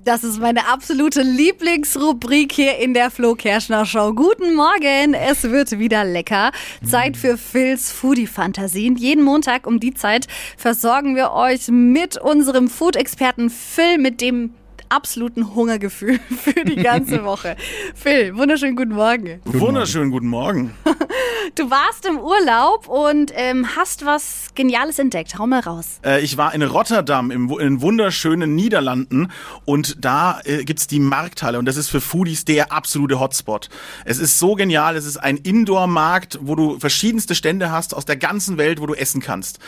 Das ist meine absolute Lieblingsrubrik hier in der Flo Kerschner Show. Guten Morgen, es wird wieder lecker. Zeit für Phils Foodie-Fantasien. Jeden Montag um die Zeit versorgen wir euch mit unserem Food-Experten Phil mit dem absoluten Hungergefühl für die ganze Woche. Phil, wunderschönen guten Morgen. Wunderschönen guten Morgen. Du warst im Urlaub und ähm, hast was Geniales entdeckt. Hau mal raus. Äh, ich war in Rotterdam im, in wunderschönen Niederlanden und da äh, gibt's die Markthalle und das ist für Foodies der absolute Hotspot. Es ist so genial, es ist ein Indoor-Markt, wo du verschiedenste Stände hast aus der ganzen Welt, wo du essen kannst.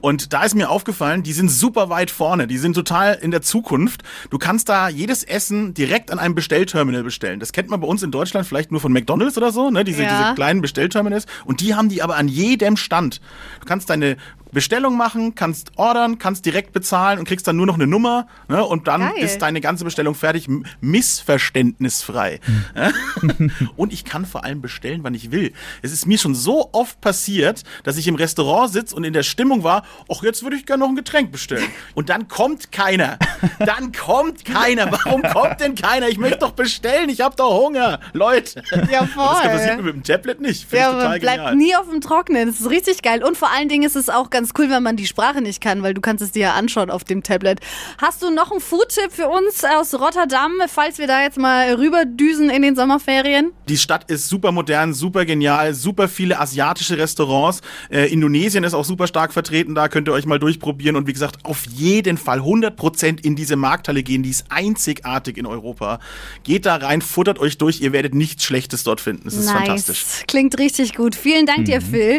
Und da ist mir aufgefallen, die sind super weit vorne, die sind total in der Zukunft. Du kannst da jedes Essen direkt an einem Bestellterminal bestellen. Das kennt man bei uns in Deutschland vielleicht nur von McDonalds oder so, ne? diese, Ja. diese kleinen Bestellterminals. Und die haben die aber an jedem Stand. Du kannst deine Bestellung machen, kannst ordern, kannst direkt bezahlen und kriegst dann nur noch eine Nummer ne? und dann Geil. ist deine ganze Bestellung fertig, missverständnisfrei. Ja? und ich kann vor allem bestellen, wann ich will. Es ist mir schon so oft passiert, dass ich im Restaurant sitze und in der Stimmung war, ach, jetzt würde ich gerne noch ein Getränk bestellen. Und dann kommt keiner. Dann kommt keiner. Warum kommt denn keiner? Ich möchte doch bestellen, ich habe doch Hunger. Leute. Ja, Das voll. passiert mir mit dem Tablet nicht. Finde Ja, ich total bleibt genial. nie auf dem Trockenen. Das ist richtig geil. Und vor allen Dingen ist es auch ganz cool, wenn man die Sprache nicht kann, weil du kannst es dir ja anschauen auf dem Tablet. Hast du noch einen Food-Tipp für uns aus Rotterdam, falls wir da jetzt mal rüberdüsen in den Sommerferien? Die Stadt ist super modern, super genial, super viele asiatische Restaurants. Äh, Indonesien ist auch super stark vertreten, da könnt ihr euch mal durchprobieren. Und wie gesagt, auf jeden Fall 100% in diese Markthalle gehen, die ist einzigartig in Europa. Geht da rein, futtert euch durch, ihr werdet nichts Schlechtes dort finden. Es ist fantastisch. Klingt richtig gut. Vielen Dank dir, Phil.